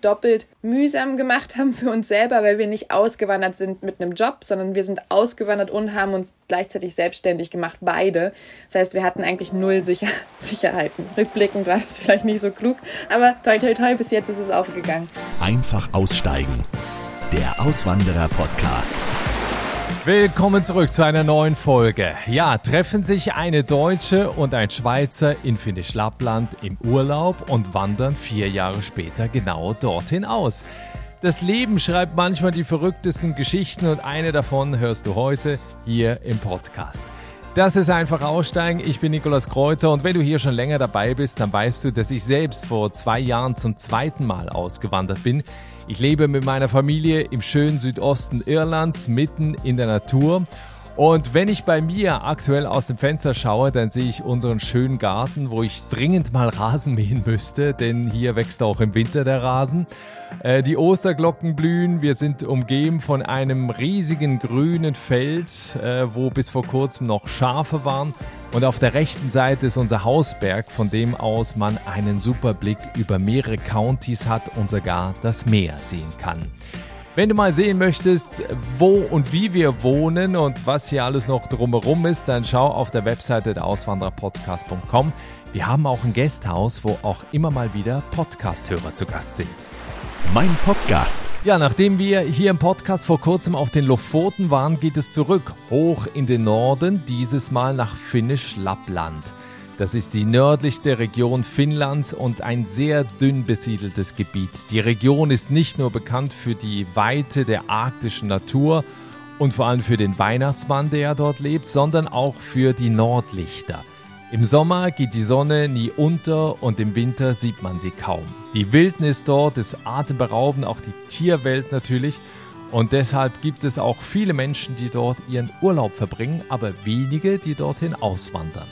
doppelt mühsam gemacht haben für uns selber, weil wir nicht ausgewandert sind mit einem Job, sondern wir sind ausgewandert und haben uns gleichzeitig selbstständig gemacht, beide. Das heißt, wir hatten eigentlich null Sicher Sicherheiten. Rückblickend war das vielleicht nicht so klug, aber toi toi toi, bis jetzt ist es aufgegangen. Einfach aussteigen. Der Auswanderer-Podcast. Willkommen zurück zu einer neuen Folge. Ja, treffen sich eine Deutsche und ein Schweizer in Finnisch Lappland im Urlaub und wandern vier Jahre später genau dorthin aus. Das Leben schreibt manchmal die verrücktesten Geschichten und eine davon hörst du heute hier im Podcast. Das ist einfach Aussteigen. Ich bin Nikolas Kräuter und wenn du hier schon länger dabei bist, dann weißt du, dass ich selbst vor zwei Jahren zum zweiten Mal ausgewandert bin. Ich lebe mit meiner Familie im schönen Südosten Irlands, mitten in der Natur. Und wenn ich bei mir aktuell aus dem Fenster schaue, dann sehe ich unseren schönen Garten, wo ich dringend mal Rasen mähen müsste, denn hier wächst auch im Winter der Rasen. Äh, die Osterglocken blühen. Wir sind umgeben von einem riesigen grünen Feld, äh, wo bis vor kurzem noch Schafe waren. Und auf der rechten Seite ist unser Hausberg, von dem aus man einen super Blick über mehrere Countys hat und sogar das Meer sehen kann. Wenn du mal sehen möchtest, wo und wie wir wohnen und was hier alles noch drumherum ist, dann schau auf der Webseite der Auswandererpodcast.com. Wir haben auch ein Gasthaus, wo auch immer mal wieder Podcasthörer zu Gast sind. Mein Podcast. Ja, nachdem wir hier im Podcast vor kurzem auf den Lofoten waren, geht es zurück, hoch in den Norden, dieses Mal nach Finnisch Lappland. Das ist die nördlichste Region Finnlands und ein sehr dünn besiedeltes Gebiet. Die Region ist nicht nur bekannt für die Weite der arktischen Natur und vor allem für den Weihnachtsmann, der dort lebt, sondern auch für die Nordlichter. Im Sommer geht die Sonne nie unter und im Winter sieht man sie kaum. Die Wildnis dort ist atemberaubend, auch die Tierwelt natürlich. Und deshalb gibt es auch viele Menschen, die dort ihren Urlaub verbringen, aber wenige, die dorthin auswandern.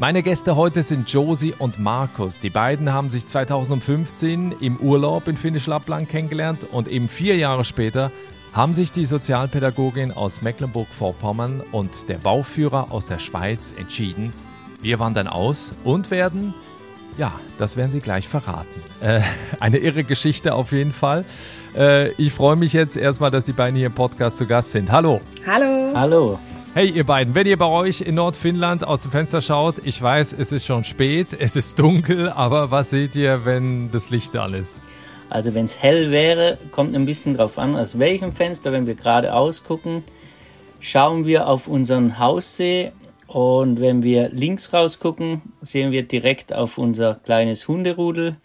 Meine Gäste heute sind Josie und Markus. Die beiden haben sich 2015 im Urlaub in Finnisch Lappland kennengelernt und eben vier Jahre später haben sich die Sozialpädagogin aus Mecklenburg-Vorpommern und der Bauführer aus der Schweiz entschieden, wir wandern aus und werden, ja, das werden sie gleich verraten. Äh, eine irre Geschichte auf jeden Fall. Äh, ich freue mich jetzt erstmal, dass die beiden hier im Podcast zu Gast sind. Hallo. Hallo. Hallo. Hey ihr beiden, wenn ihr bei euch in Nordfinnland aus dem Fenster schaut, ich weiß, es ist schon spät, es ist dunkel, aber was seht ihr, wenn das Licht an ist? Also wenn es hell wäre, kommt ein bisschen drauf an, aus welchem Fenster, wenn wir gerade ausgucken, schauen wir auf unseren Haussee und wenn wir links rausgucken, sehen wir direkt auf unser kleines Hunderudel.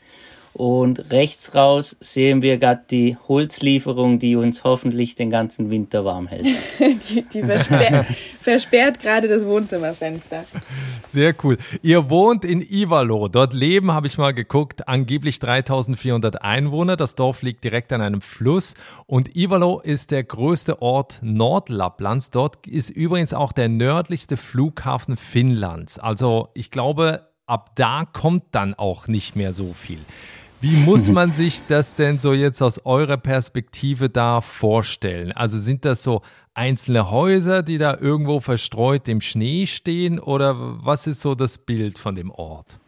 Und rechts raus sehen wir gerade die Holzlieferung, die uns hoffentlich den ganzen Winter warm hält. die, die versperrt, versperrt gerade das Wohnzimmerfenster. Sehr cool. Ihr wohnt in Ivalo. Dort leben, habe ich mal geguckt, angeblich 3400 Einwohner. Das Dorf liegt direkt an einem Fluss. Und Ivalo ist der größte Ort Nordlapplands. Dort ist übrigens auch der nördlichste Flughafen Finnlands. Also ich glaube, ab da kommt dann auch nicht mehr so viel. Wie muss man sich das denn so jetzt aus eurer Perspektive da vorstellen? Also sind das so einzelne Häuser, die da irgendwo verstreut im Schnee stehen oder was ist so das Bild von dem Ort?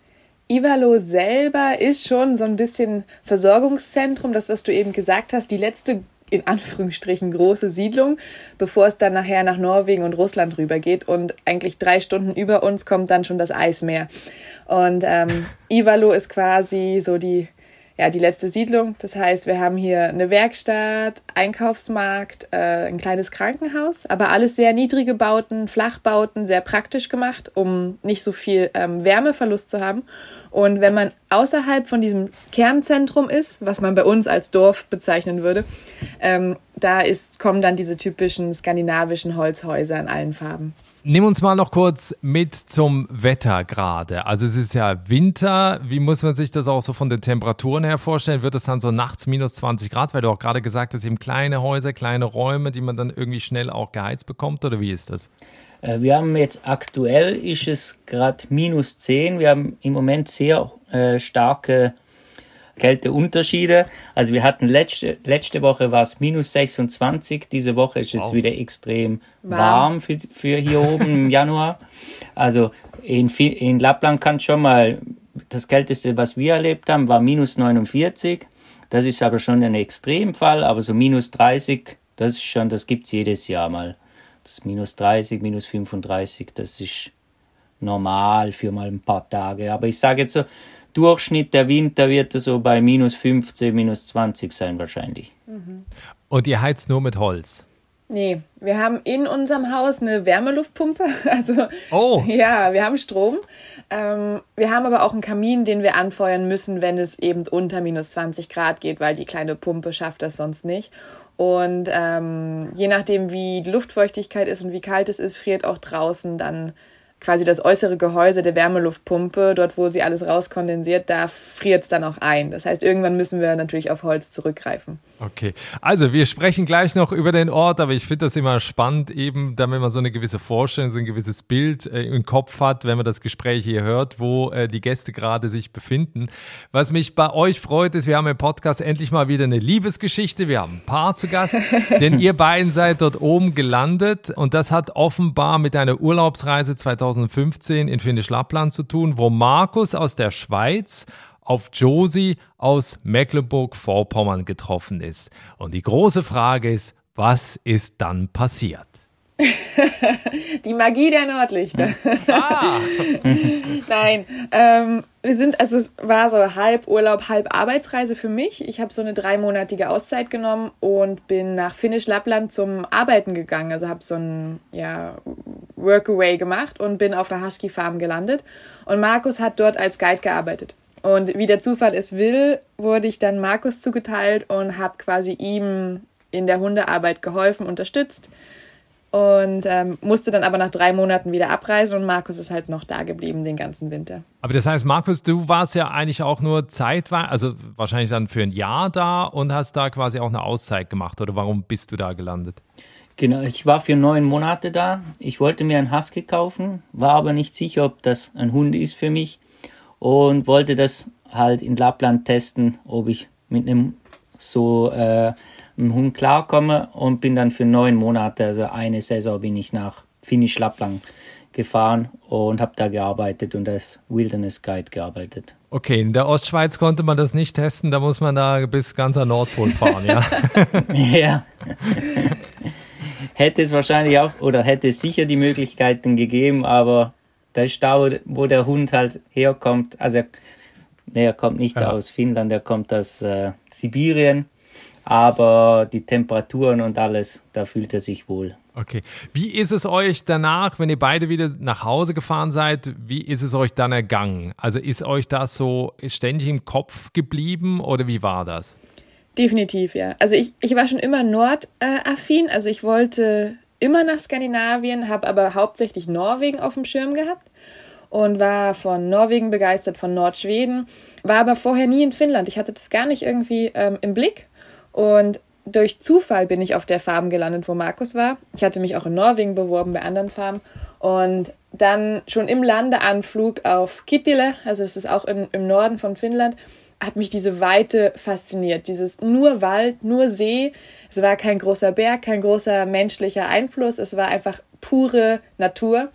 Ivalo selber ist schon so ein bisschen Versorgungszentrum, das, was du eben gesagt hast, die letzte in Anführungsstrichen große Siedlung, bevor es dann nachher nach Norwegen und Russland rübergeht. Und eigentlich drei Stunden über uns kommt dann schon das Eismeer. Und ähm, Ivalo ist quasi so die ja, die letzte Siedlung. Das heißt, wir haben hier eine Werkstatt, Einkaufsmarkt, äh, ein kleines Krankenhaus, aber alles sehr niedrige Bauten, Flachbauten, sehr praktisch gemacht, um nicht so viel ähm, Wärmeverlust zu haben. Und wenn man außerhalb von diesem Kernzentrum ist, was man bei uns als Dorf bezeichnen würde, ähm, da ist, kommen dann diese typischen skandinavischen Holzhäuser in allen Farben. Nimm uns mal noch kurz mit zum Wetter gerade. Also es ist ja Winter. Wie muss man sich das auch so von den Temperaturen her vorstellen? Wird es dann so nachts minus 20 Grad, weil du auch gerade gesagt hast, eben kleine Häuser, kleine Räume, die man dann irgendwie schnell auch geheizt bekommt oder wie ist das? Äh, wir haben jetzt aktuell ist es gerade minus 10. Wir haben im Moment sehr äh, starke Kälteunterschiede. Also wir hatten letzte, letzte Woche war es minus 26, diese Woche ist jetzt wow. wieder extrem warm, warm für, für hier oben im Januar. Also in, in Lappland kann schon mal, das Kälteste, was wir erlebt haben, war minus 49. Das ist aber schon ein Extremfall, aber so minus 30, das ist schon, das gibt's jedes Jahr mal. Das minus 30, minus 35, das ist normal für mal ein paar Tage. Aber ich sage jetzt so, Durchschnitt der Winter wird so bei minus 15, minus 20 sein wahrscheinlich. Und ihr heizt nur mit Holz? Nee, wir haben in unserem Haus eine Wärmeluftpumpe. Also Oh. ja, wir haben Strom. Ähm, wir haben aber auch einen Kamin, den wir anfeuern müssen, wenn es eben unter minus 20 Grad geht, weil die kleine Pumpe schafft das sonst nicht. Und ähm, je nachdem, wie die Luftfeuchtigkeit ist und wie kalt es ist, friert auch draußen dann quasi das äußere Gehäuse der Wärmeluftpumpe, dort wo sie alles rauskondensiert, da friert es dann auch ein. Das heißt, irgendwann müssen wir natürlich auf Holz zurückgreifen. Okay, also wir sprechen gleich noch über den Ort, aber ich finde das immer spannend, eben damit man so eine gewisse Vorstellung, so ein gewisses Bild äh, im Kopf hat, wenn man das Gespräch hier hört, wo äh, die Gäste gerade sich befinden. Was mich bei euch freut, ist, wir haben im Podcast endlich mal wieder eine Liebesgeschichte. Wir haben ein Paar zu Gast, denn ihr beiden seid dort oben gelandet und das hat offenbar mit einer Urlaubsreise 2015 in Finnisch Lappland zu tun, wo Markus aus der Schweiz auf Josie aus Mecklenburg-Vorpommern getroffen ist. Und die große Frage ist, was ist dann passiert? Die Magie der Nordlichter. Ah, Nein, ähm, wir sind, also es war so halb Urlaub, halb Arbeitsreise für mich. Ich habe so eine dreimonatige Auszeit genommen und bin nach Finnisch Lappland zum Arbeiten gegangen. Also habe so ein ja, Workaway gemacht und bin auf der Husky Farm gelandet. Und Markus hat dort als Guide gearbeitet. Und wie der Zufall es will, wurde ich dann Markus zugeteilt und habe quasi ihm in der Hundearbeit geholfen, unterstützt und ähm, musste dann aber nach drei Monaten wieder abreisen und Markus ist halt noch da geblieben den ganzen Winter. aber das heißt, Markus, du warst ja eigentlich auch nur zeitweise, also wahrscheinlich dann für ein Jahr da und hast da quasi auch eine Auszeit gemacht. Oder warum bist du da gelandet? Genau, ich war für neun Monate da. Ich wollte mir einen Husky kaufen, war aber nicht sicher, ob das ein Hund ist für mich und wollte das halt in Lappland testen, ob ich mit einem so äh, einem Hund klarkomme und bin dann für neun Monate, also eine Saison, bin ich nach Finnisch Lappland gefahren und habe da gearbeitet und als Wilderness Guide gearbeitet. Okay, in der Ostschweiz konnte man das nicht testen, da muss man da bis ganz an Nordpol fahren, ja. Ja. hätte es wahrscheinlich auch oder hätte es sicher die Möglichkeiten gegeben, aber der Stau, wo der Hund halt herkommt, also er, nee, er kommt nicht Ja. aus Finnland, er kommt aus äh, Sibirien, aber die Temperaturen und alles, da fühlt er sich wohl. Okay. Wie ist es euch danach, wenn ihr beide wieder nach Hause gefahren seid, wie ist es euch dann ergangen? Also ist euch das so ständig im Kopf geblieben oder wie war das? Definitiv, ja. Also ich, ich war schon immer nordaffin, also ich wollte immer nach Skandinavien, habe aber hauptsächlich Norwegen auf dem Schirm gehabt und war von Norwegen begeistert, von Nordschweden, war aber vorher nie in Finnland. Ich hatte das gar nicht irgendwie ähm, im Blick und durch Zufall bin ich auf der Farm gelandet, wo Markus war. Ich hatte mich auch in Norwegen beworben bei anderen Farmen und dann schon im Landeanflug auf Kittilä, also es ist auch in, im Norden von Finnland, hat mich diese Weite fasziniert. Dieses nur Wald, nur See. Es war kein großer Berg, kein großer menschlicher Einfluss. Es war einfach pure Natur.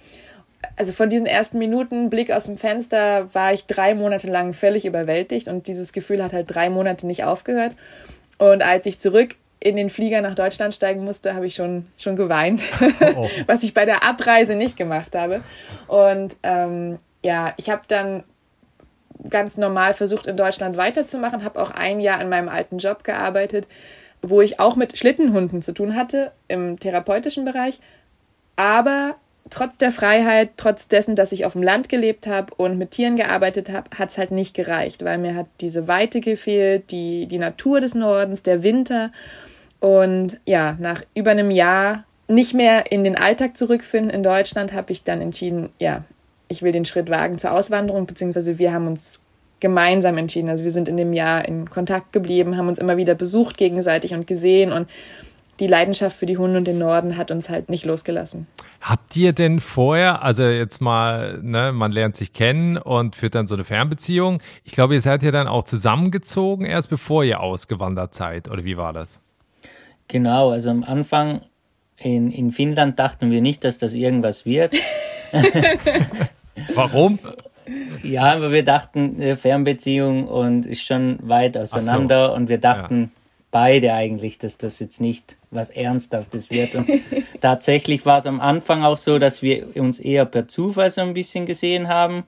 Also von diesen ersten Minuten, Blick aus dem Fenster, war ich drei Monate lang völlig überwältigt und dieses Gefühl hat halt drei Monate nicht aufgehört. Und als ich zurück in den Flieger nach Deutschland steigen musste, habe ich schon, schon geweint, Oh. was ich bei der Abreise nicht gemacht habe. Und ähm, ja, ich habe dann ganz normal versucht, in Deutschland weiterzumachen, habe auch ein Jahr in meinem alten Job gearbeitet, wo ich auch mit Schlittenhunden zu tun hatte im therapeutischen Bereich. Aber trotz der Freiheit, trotz dessen, dass ich auf dem Land gelebt habe und mit Tieren gearbeitet habe, hat es halt nicht gereicht, weil mir hat diese Weite gefehlt, die, die Natur des Nordens, der Winter. Und ja, nach über einem Jahr nicht mehr in den Alltag zurückfinden in Deutschland, habe ich dann entschieden, ja, ich will den Schritt wagen zur Auswanderung, beziehungsweise wir haben uns gemeinsam entschieden. Also wir sind in dem Jahr in Kontakt geblieben, haben uns immer wieder besucht gegenseitig und gesehen und die Leidenschaft für die Hunde und den Norden hat uns halt nicht losgelassen. Habt ihr denn vorher, also jetzt mal, ne, man lernt sich kennen und führt dann so eine Fernbeziehung. Ich glaube, ihr seid ja dann auch zusammengezogen, erst bevor ihr ausgewandert seid, oder wie war das? Genau, also am Anfang in, in Finnland dachten wir nicht, dass das irgendwas wird. Warum? Ja, aber wir dachten, Fernbeziehung und ist schon weit auseinander so. und wir dachten ja. beide eigentlich, dass das jetzt nicht was Ernsthaftes wird. Und tatsächlich war es am Anfang auch so, dass wir uns eher per Zufall so ein bisschen gesehen haben,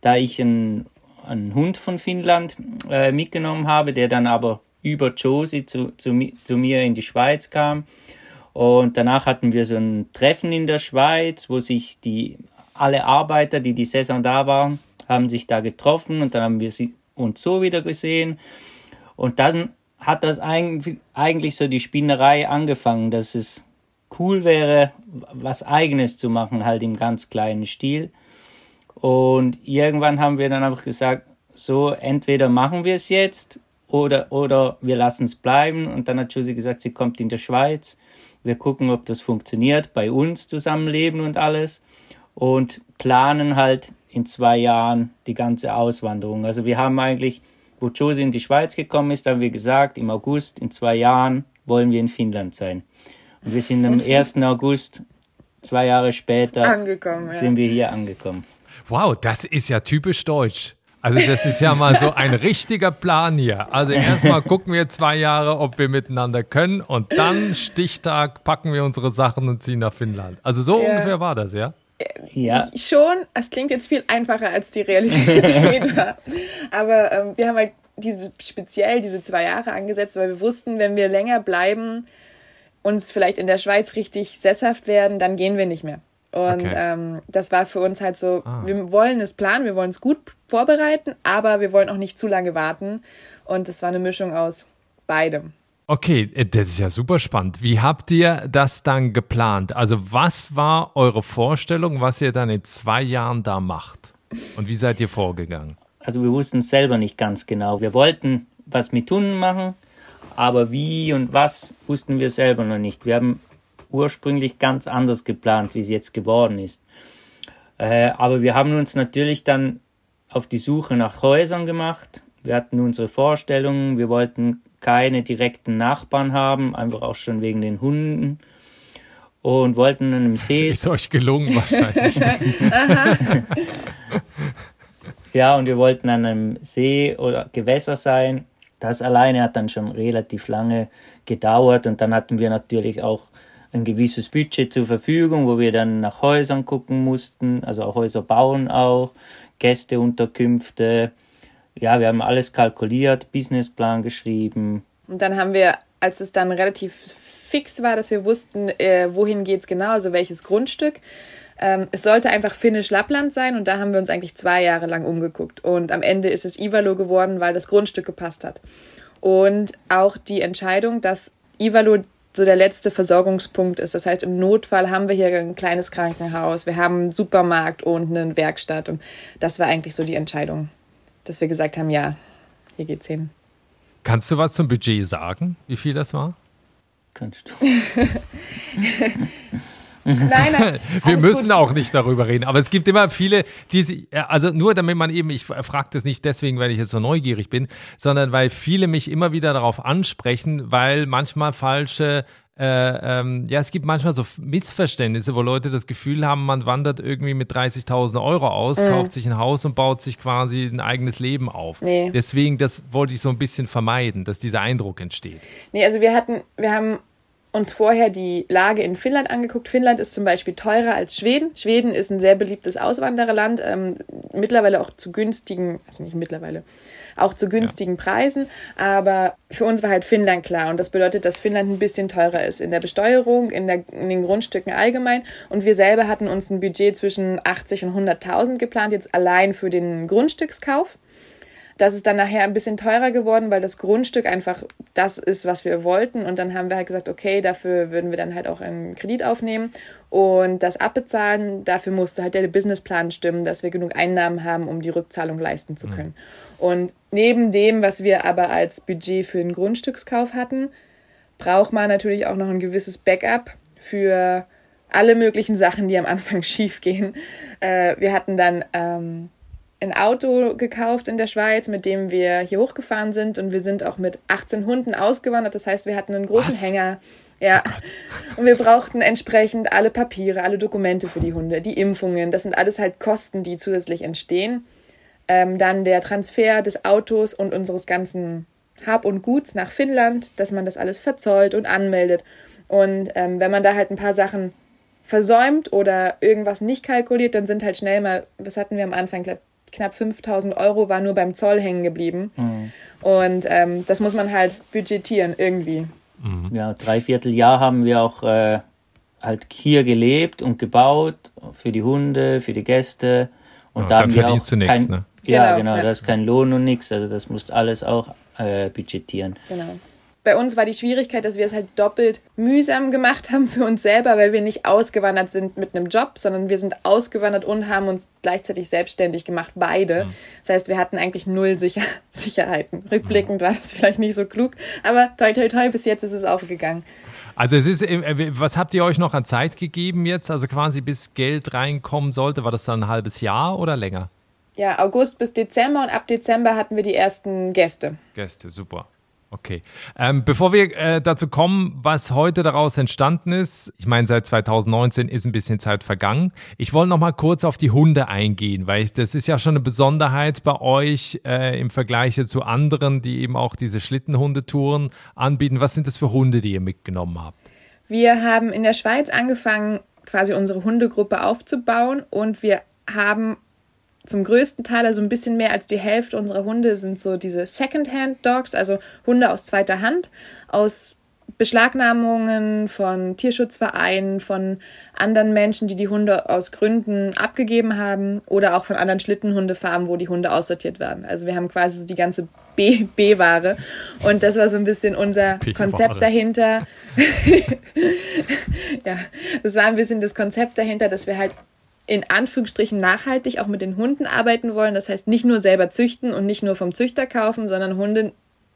da ich einen, einen Hund von Finnland äh, mitgenommen habe, der dann aber über Josie zu, zu, zu mir in die Schweiz kam. Und danach hatten wir so ein Treffen in der Schweiz, wo sich die alle Arbeiter, die die Saison da waren, haben sich da getroffen und dann haben wir sie uns so wieder gesehen. Und dann hat das eigentlich so die Spinnerei angefangen, dass es cool wäre, was eigenes zu machen, halt im ganz kleinen Stil. Und irgendwann haben wir dann einfach gesagt, so entweder machen wir es jetzt oder, oder wir lassen es bleiben. Und dann hat Josie gesagt, sie kommt in der Schweiz. Wir gucken, ob das funktioniert, bei uns zusammenleben und alles und planen halt in zwei Jahren die ganze Auswanderung. Also wir haben eigentlich, wo Josie in die Schweiz gekommen ist, haben wir gesagt, im August, in zwei Jahren wollen wir in Finnland sein. Und wir sind am 1. August, zwei Jahre später, angekommen, sind ja. wir hier angekommen. Wow, das ist ja typisch deutsch. Also das ist ja mal so ein richtiger Plan hier. Also erstmal gucken wir zwei Jahre, ob wir miteinander können und dann Stichtag packen wir unsere Sachen und ziehen nach Finnland. Also so ja. ungefähr war das, ja? Ja. Schon, es klingt jetzt viel einfacher, als die Realität war. Aber ähm, wir haben halt diese, speziell diese zwei Jahre angesetzt, weil wir wussten, wenn wir länger bleiben, uns vielleicht in der Schweiz richtig sesshaft werden, dann gehen wir nicht mehr. Und okay. ähm, das war für uns halt so, ah. wir wollen es planen, wir wollen es gut vorbereiten, aber wir wollen auch nicht zu lange warten. Und das war eine Mischung aus beidem. Okay, äh, das ist ja super spannend. Wie habt ihr das dann geplant? Also was war eure Vorstellung, was ihr dann in zwei Jahren da macht? Und wie seid ihr vorgegangen? Also wir wussten es selber nicht ganz genau. Wir wollten was mit Hunden machen, aber wie und was wussten wir selber noch nicht. Wir haben ursprünglich ganz anders geplant, wie es jetzt geworden ist. Äh, aber wir haben uns natürlich dann auf die Suche nach Häusern gemacht. Wir hatten unsere Vorstellungen, wir wollten keine direkten Nachbarn haben, einfach auch schon wegen den Hunden. Und wollten an einem See. Ist euch gelungen wahrscheinlich. ja, und wir wollten an einem See oder Gewässer sein. Das alleine hat dann schon relativ lange gedauert und dann hatten wir natürlich auch ein gewisses Budget zur Verfügung, wo wir dann nach Häusern gucken mussten, also auch Häuser bauen auch, Gästeunterkünfte, ja, wir haben alles kalkuliert, Businessplan geschrieben. Und dann haben wir, als es dann relativ fix war, dass wir wussten, äh, wohin es genau, also welches Grundstück, ähm, es sollte einfach Finnisch Lappland sein und da haben wir uns eigentlich zwei Jahre lang umgeguckt. Und am Ende ist es Ivalo geworden, weil das Grundstück gepasst hat. Und auch die Entscheidung, dass Ivalo so der letzte Versorgungspunkt ist. Das heißt, im Notfall haben wir hier ein kleines Krankenhaus, wir haben einen Supermarkt und eine Werkstatt. Und das war eigentlich so die Entscheidung dass wir gesagt haben, ja, hier geht's hin. Kannst du was zum Budget sagen, wie viel das war? Kannst du. Nein, nein. Wir müssen gut. auch nicht darüber reden. Aber es gibt immer viele, die sich, also nur damit man eben, ich frage das nicht deswegen, weil ich jetzt so neugierig bin, sondern weil viele mich immer wieder darauf ansprechen, weil manchmal falsche äh, ähm, ja, es gibt manchmal so Missverständnisse, wo Leute das Gefühl haben, man wandert irgendwie mit 30.000 Euro aus, mhm. kauft sich ein Haus und baut sich quasi ein eigenes Leben auf. Nee. Deswegen, das wollte ich so ein bisschen vermeiden, dass dieser Eindruck entsteht. Nee, also wir hatten, wir haben uns vorher die Lage in Finnland angeguckt. Finnland ist zum Beispiel teurer als Schweden. Schweden ist ein sehr beliebtes Auswandererland, ähm, mittlerweile auch zu günstigen, also nicht mittlerweile, auch zu günstigen ja. Preisen. Aber für uns war halt Finnland klar. Und das bedeutet, dass Finnland ein bisschen teurer ist in der Besteuerung, in, der, in den Grundstücken allgemein. Und wir selber hatten uns ein Budget zwischen 80 und 100.000 geplant, jetzt allein für den Grundstückskauf. Das ist dann nachher ein bisschen teurer geworden, weil das Grundstück einfach das ist, was wir wollten. Und dann haben wir halt gesagt, okay, dafür würden wir dann halt auch einen Kredit aufnehmen und das abbezahlen. Dafür musste halt der Businessplan stimmen, dass wir genug Einnahmen haben, um die Rückzahlung leisten zu können. Mhm. Und neben dem, was wir aber als Budget für den Grundstückskauf hatten, braucht man natürlich auch noch ein gewisses Backup für alle möglichen Sachen, die am Anfang schief gehen. Äh, wir hatten dann ähm, ein Auto gekauft in der Schweiz, mit dem wir hier hochgefahren sind und wir sind auch mit 18 Hunden ausgewandert. Das heißt, wir hatten einen großen Was? Hänger. Ja. und wir brauchten entsprechend alle Papiere, alle Dokumente für die Hunde, die Impfungen. Das sind alles halt Kosten, die zusätzlich entstehen. Ähm, dann der Transfer des Autos und unseres ganzen Hab und Guts nach Finnland, dass man das alles verzollt und anmeldet. Und ähm, wenn man da halt ein paar Sachen versäumt oder irgendwas nicht kalkuliert, dann sind halt schnell mal, was hatten wir am Anfang, glaub, knapp 5000 Euro war nur beim Zoll hängen geblieben. Und ähm, das muss man halt budgetieren irgendwie. Ja, dreiviertel Jahr haben wir auch äh, halt hier gelebt und gebaut für die Hunde, für die Gäste. Und Ja, da dann haben wir verdienst auch du nichts, kein, ne? Ja, Genau, genau, ja. da ist kein Lohn und nichts. Also das musst alles auch äh, budgetieren. Genau. Bei uns war die Schwierigkeit, dass wir es halt doppelt mühsam gemacht haben für uns selber, weil wir nicht ausgewandert sind mit einem Job, sondern wir sind ausgewandert und haben uns gleichzeitig selbstständig gemacht, beide. Das heißt, wir hatten eigentlich null Sicher Sicherheiten. Rückblickend war das vielleicht nicht so klug, aber toi toi toi, bis jetzt ist es aufgegangen. Also es ist, äh, was habt ihr euch noch an Zeit gegeben jetzt? Also quasi bis Geld reinkommen sollte, war das dann ein halbes Jahr oder länger? Ja, August bis Dezember und ab Dezember hatten wir die ersten Gäste. Gäste, super. Okay. Ähm, bevor wir äh, dazu kommen, was heute daraus entstanden ist, ich meine, seit 2019 ist ein bisschen Zeit vergangen. Ich wollte noch mal kurz auf die Hunde eingehen, weil ich, das ist ja schon eine Besonderheit bei euch äh, im Vergleich zu anderen, die eben auch diese Schlittenhundetouren anbieten. Was sind das für Hunde, die ihr mitgenommen habt? Wir haben in der Schweiz angefangen, quasi unsere Hundegruppe aufzubauen und wir haben zum größten Teil, also ein bisschen mehr als die Hälfte unserer Hunde sind so diese Second-Hand-Dogs, also Hunde aus zweiter Hand, aus Beschlagnahmungen von Tierschutzvereinen, von anderen Menschen, die die Hunde aus Gründen abgegeben haben oder auch von anderen Schlittenhundefarmen, wo die Hunde aussortiert werden. Also wir haben quasi so die ganze B- B-Ware und das war so ein bisschen unser. Konzept dahinter. ja, das war ein bisschen das Konzept dahinter, dass wir halt in Anführungsstrichen nachhaltig auch mit den Hunden arbeiten wollen. Das heißt, nicht nur selber züchten und nicht nur vom Züchter kaufen, sondern Hunde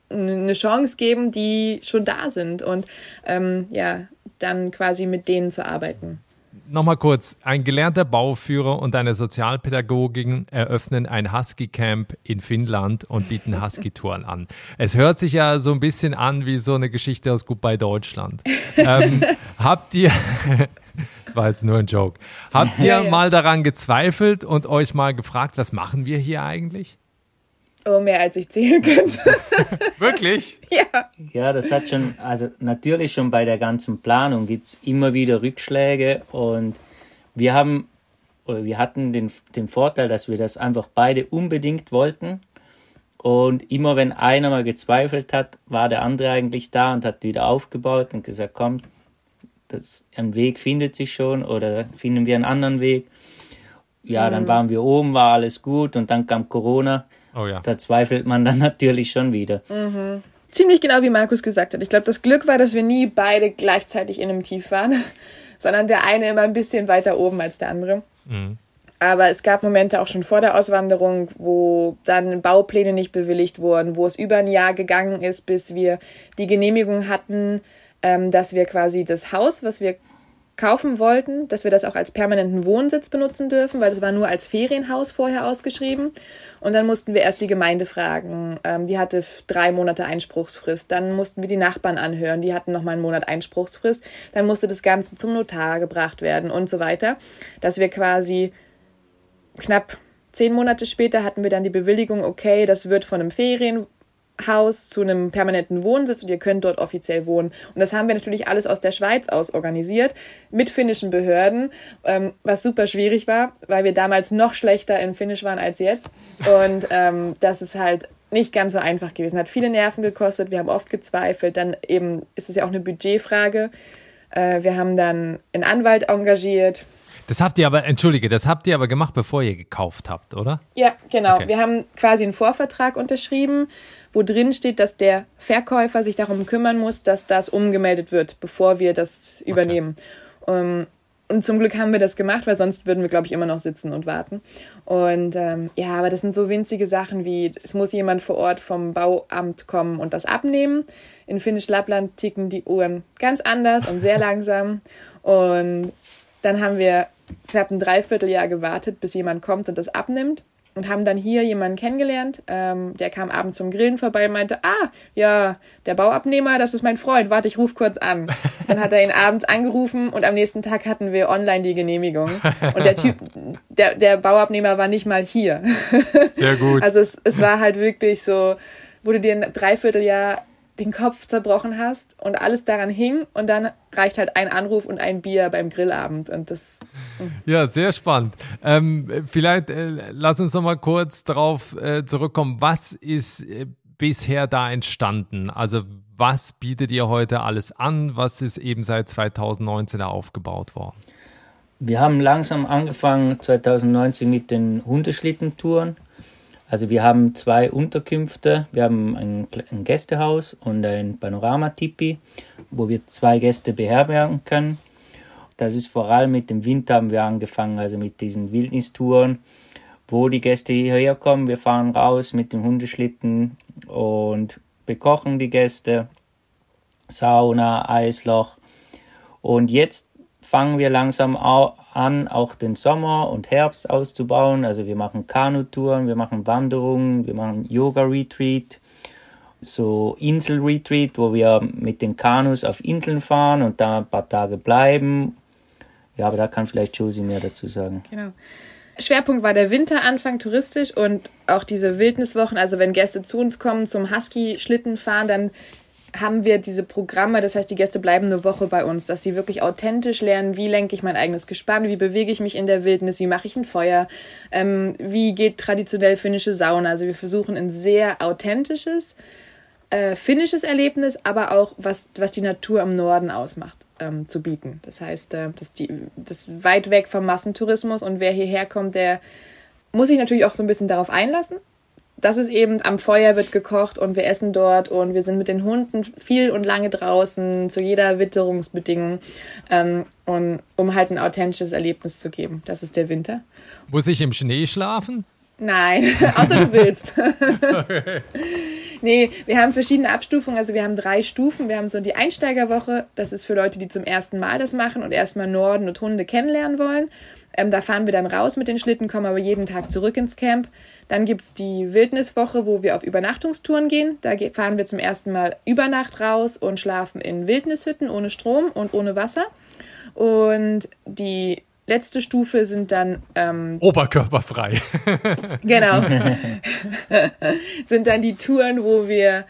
eine Chance geben, die schon da sind und ähm, ja, dann quasi mit denen zu arbeiten. Nochmal kurz, ein gelernter Bauführer und eine Sozialpädagogin eröffnen ein Husky-Camp in Finnland und bieten Husky-Touren an. Es hört sich ja so ein bisschen an wie so eine Geschichte aus Goodbye Deutschland. Ähm, habt ihr, das war jetzt nur ein Joke, habt ihr Ja, ja. mal daran gezweifelt und euch mal gefragt, was machen wir hier eigentlich? Oh, mehr als ich zählen könnte. Wirklich? ja. Ja, das hat schon, also natürlich schon bei der ganzen Planung gibt es immer wieder Rückschläge und wir haben oder wir hatten den, den Vorteil, dass wir das einfach beide unbedingt wollten. Und immer wenn einer mal gezweifelt hat, war der andere eigentlich da und hat wieder aufgebaut und gesagt, komm, das, ein Weg findet sich schon oder finden wir einen anderen Weg. Ja, dann waren wir oben, war alles gut und dann kam Corona. Oh ja. Da zweifelt man dann natürlich schon wieder. Ziemlich genau wie Markus gesagt hat. Ich glaube, das Glück war, dass wir nie beide gleichzeitig in einem Tief waren, sondern der eine immer ein bisschen weiter oben als der andere. Aber es gab Momente auch schon vor der Auswanderung, wo dann Baupläne nicht bewilligt wurden, wo es über ein Jahr gegangen ist, bis wir die Genehmigung hatten, ähm, dass wir quasi das Haus, was wir kaufen wollten, dass wir das auch als permanenten Wohnsitz benutzen dürfen, weil das war nur als Ferienhaus vorher ausgeschrieben. Und dann mussten wir erst die Gemeinde fragen. Ähm, die hatte drei Monate Einspruchsfrist. Dann mussten wir die Nachbarn anhören. Die hatten noch mal einen Monat Einspruchsfrist. Dann musste das Ganze zum Notar gebracht werden und so weiter. Dass wir quasi knapp zehn Monate später hatten wir dann die Bewilligung, okay, das wird von einem Ferienhaus zu einem permanenten Wohnsitz und ihr könnt dort offiziell wohnen. Und das haben wir natürlich alles aus der Schweiz aus organisiert, mit finnischen Behörden, ähm, was super schwierig war, weil wir damals noch schlechter in Finnisch waren als jetzt. Und ähm, das ist halt nicht ganz so einfach gewesen. Hat viele Nerven gekostet, wir haben oft gezweifelt. Dann eben ist es ja auch eine Budgetfrage. Äh, wir haben dann einen Anwalt engagiert, Das habt ihr aber, entschuldige, das habt ihr aber gemacht, bevor ihr gekauft habt, oder? Ja, genau. Okay. Wir haben quasi einen Vorvertrag unterschrieben, wo drin steht, dass der Verkäufer sich darum kümmern muss, dass das umgemeldet wird, bevor wir das übernehmen. Ähm, und zum Glück haben wir das gemacht, weil sonst würden wir, glaube ich, immer noch sitzen und warten. Und ähm, ja, aber das sind so winzige Sachen wie, es muss jemand vor Ort vom Bauamt kommen und das abnehmen. In Finnisch-Lappland ticken die Uhren ganz anders und sehr langsam. Und dann haben wir knapp ein Dreivierteljahr gewartet, bis jemand kommt und das abnimmt. Und haben dann hier jemanden kennengelernt. Ähm, der kam abends zum Grillen vorbei und meinte, ah, ja, der Bauabnehmer, das ist mein Freund, warte, ich ruf kurz an. Dann hat er ihn abends angerufen und am nächsten Tag hatten wir online die Genehmigung. Und der Typ, der, der Bauabnehmer war nicht mal hier. Sehr gut. Also es, es war halt wirklich so, wo du dir ein Dreivierteljahr den Kopf zerbrochen hast und alles daran hing und dann reicht halt ein Anruf und ein Bier beim Grillabend und das. Ja, sehr spannend. Ähm, vielleicht äh, lass uns noch mal kurz darauf äh, zurückkommen. Was ist äh, bisher da entstanden? Also was bietet ihr heute alles an? Was ist eben seit 2019 da aufgebaut worden? Wir haben langsam angefangen 2019 mit den Hundeschlittentouren. Also wir haben zwei Unterkünfte. Wir haben ein, ein Gästehaus und ein Panorama-Tipi, wo wir zwei Gäste beherbergen können. Das ist vor allem mit dem Winter haben wir angefangen, also mit diesen Wildnistouren, wo die Gäste hierher kommen. Wir fahren raus mit dem Hundeschlitten und bekochen die Gäste. Sauna, Eisloch. Und jetzt fangen wir langsam an, auch den Sommer und Herbst auszubauen. Also wir machen Kanutouren, wir machen Wanderungen, wir machen Yoga-Retreat, so Insel-Retreat, wo wir mit den Kanus auf Inseln fahren und da ein paar Tage bleiben. Ja, aber da kann vielleicht Josie mehr dazu sagen. Genau. Schwerpunkt war der Winteranfang touristisch und auch diese Wildniswochen. Also wenn Gäste zu uns kommen zum Husky-Schlitten fahren, dann haben wir diese Programme, das heißt, die Gäste bleiben eine Woche bei uns, dass sie wirklich authentisch lernen, wie lenke ich mein eigenes Gespann, wie bewege ich mich in der Wildnis, wie mache ich ein Feuer, ähm, wie geht traditionell finnische Sauna. Also wir versuchen ein sehr authentisches, äh, finnisches Erlebnis, aber auch was, was die Natur im Norden ausmacht, ähm, zu bieten. Das heißt, äh, dass die, das weit weg vom Massentourismus und wer hierher kommt, der muss sich natürlich auch so ein bisschen darauf einlassen das ist eben am Feuer wird gekocht und wir essen dort und wir sind mit den Hunden viel und lange draußen zu jeder Witterungsbedingung, ähm, und, um halt ein authentisches Erlebnis zu geben. Das ist der Winter. Muss ich im Schnee schlafen? Nein, außer du willst. nee, wir haben verschiedene Abstufungen. Also wir haben drei Stufen. Wir haben so die Einsteigerwoche. Das ist für Leute, die zum ersten Mal das machen und erstmal Norden und Hunde kennenlernen wollen. Ähm, da fahren wir dann raus mit den Schlitten, kommen aber jeden Tag zurück ins Camp. Dann gibt es die Wildniswoche, wo wir auf Übernachtungstouren gehen. Da fahren wir zum ersten Mal über Nacht raus und schlafen in Wildnishütten ohne Strom und ohne Wasser. Und die letzte Stufe sind dann ähm, oberkörperfrei. genau. sind dann die Touren, wo wir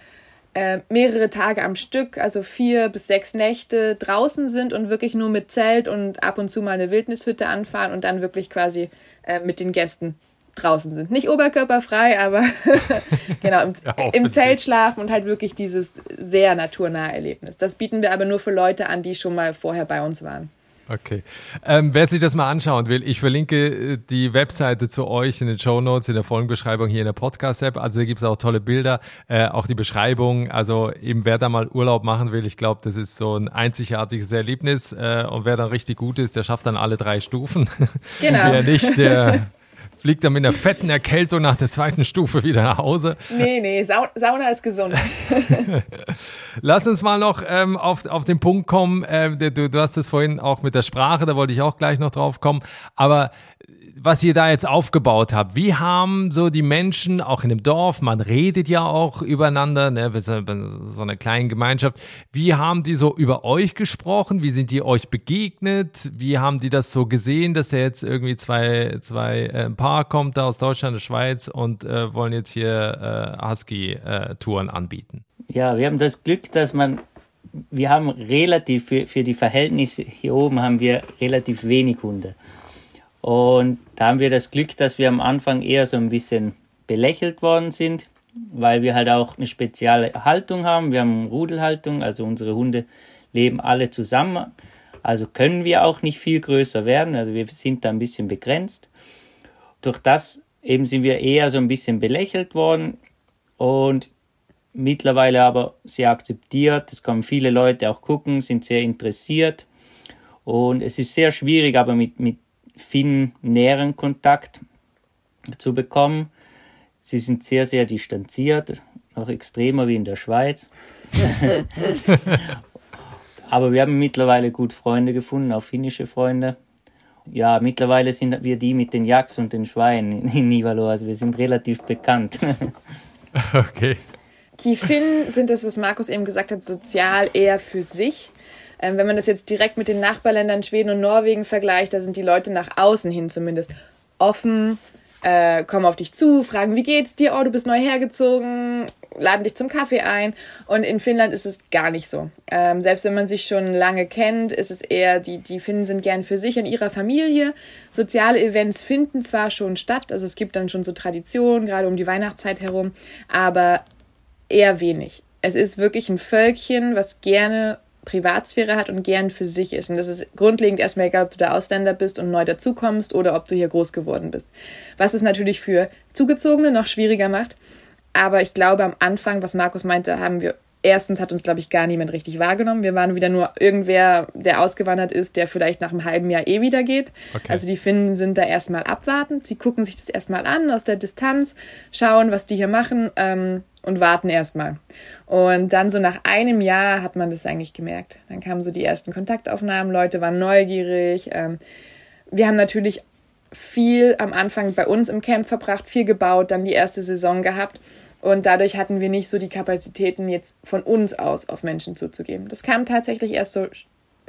äh, mehrere Tage am Stück, also vier bis sechs Nächte draußen sind und wirklich nur mit Zelt und ab und zu mal eine Wildnishütte anfahren und dann wirklich quasi äh, mit den Gästen draußen sind. Nicht oberkörperfrei, aber genau, im, ja, im, Zelt schlafen und halt wirklich dieses sehr naturnahe Erlebnis. Das bieten wir aber nur für Leute an, die schon mal vorher bei uns waren. Okay. Ähm, wer sich das mal anschauen will, ich verlinke äh, die Webseite zu euch in den Show Notes, in der Folgenbeschreibung hier in der Podcast-App. Also da gibt es auch tolle Bilder, äh, auch die Beschreibung. Also eben wer da mal Urlaub machen will, ich glaube, das ist so ein einzigartiges Erlebnis. Äh, und wer dann richtig gut ist, der schafft dann alle drei Stufen. Genau. wer nicht, der fliegt dann mit einer fetten Erkältung nach der zweiten Stufe wieder nach Hause. Nee, nee, Sa Sauna ist gesund. Lass uns mal noch ähm, auf, auf den Punkt kommen. Äh, du, du hast es vorhin auch mit der Sprache, da wollte ich auch gleich noch drauf kommen. Aber was ihr da jetzt aufgebaut habt, wie haben so die Menschen auch in dem Dorf, man redet ja auch übereinander, ne, so eine kleine Gemeinschaft, wie haben die so über euch gesprochen? Wie sind die euch begegnet? Wie haben die das so gesehen, dass da jetzt irgendwie zwei, zwei äh, Paar kommt da aus Deutschland, der Schweiz und äh, wollen jetzt hier äh, Husky-Touren anbieten? Ja, wir haben das Glück, dass man wir haben relativ für, für die Verhältnisse hier oben haben wir relativ wenig Hunde. Und da haben wir das Glück, dass wir am Anfang eher so ein bisschen belächelt worden sind, weil wir halt auch eine spezielle Haltung haben. Wir haben Rudelhaltung, also unsere Hunde leben alle zusammen. Also können wir auch nicht viel größer werden. Also wir sind da ein bisschen begrenzt. Durch das eben sind wir eher so ein bisschen belächelt worden und mittlerweile aber sehr akzeptiert. Es kommen viele Leute auch gucken, sind sehr interessiert. Und es ist sehr schwierig, aber mit, mit viel näheren Kontakt zu bekommen. Sie sind sehr, sehr distanziert, noch extremer wie in der Schweiz. Aber wir haben mittlerweile gut Freunde gefunden, auch finnische Freunde. ja, mittlerweile sind wir die mit den Yaks und den Schweinen in Nivalo, also wir sind relativ bekannt. okay. Die Finnen sind das, was Markus eben gesagt hat, sozial eher für sich. Ähm, wenn man das jetzt direkt mit den Nachbarländern Schweden und Norwegen vergleicht, da sind die Leute nach außen hin zumindest offen, äh, kommen auf dich zu, fragen, wie geht's dir? Oh, du bist neu hergezogen, laden dich zum Kaffee ein. Und in Finnland ist es gar nicht so. Ähm, selbst wenn man sich schon lange kennt, ist es eher, die, die Finnen sind gern für sich und ihrer Familie. Soziale Events finden zwar schon statt, also es gibt dann schon so Traditionen, gerade um die Weihnachtszeit herum, aber eher wenig. Es ist wirklich ein Völkchen, was gerne Privatsphäre hat und gern für sich ist. Und das ist grundlegend erstmal egal, ob du da Ausländer bist und neu dazukommst oder ob du hier groß geworden bist. Was es natürlich für Zugezogene noch schwieriger macht. Aber ich glaube, am Anfang, was Markus meinte, haben wir erstens hat uns, glaube ich, gar niemand richtig wahrgenommen. Wir waren wieder nur irgendwer, der ausgewandert ist, der vielleicht nach einem halben Jahr eh wieder geht. Okay. Also die Finnen sind da erstmal abwartend. Sie gucken sich das erstmal an aus der Distanz, schauen, was die hier machen ähm, und warten erstmal. Und dann so nach einem Jahr hat man das eigentlich gemerkt. Dann kamen so die ersten Kontaktaufnahmen, Leute waren neugierig. Ähm, wir haben natürlich viel am Anfang bei uns im Camp verbracht, viel gebaut, dann die erste Saison gehabt. Und dadurch hatten wir nicht so die Kapazitäten, jetzt von uns aus auf Menschen zuzugeben. Das kam tatsächlich erst so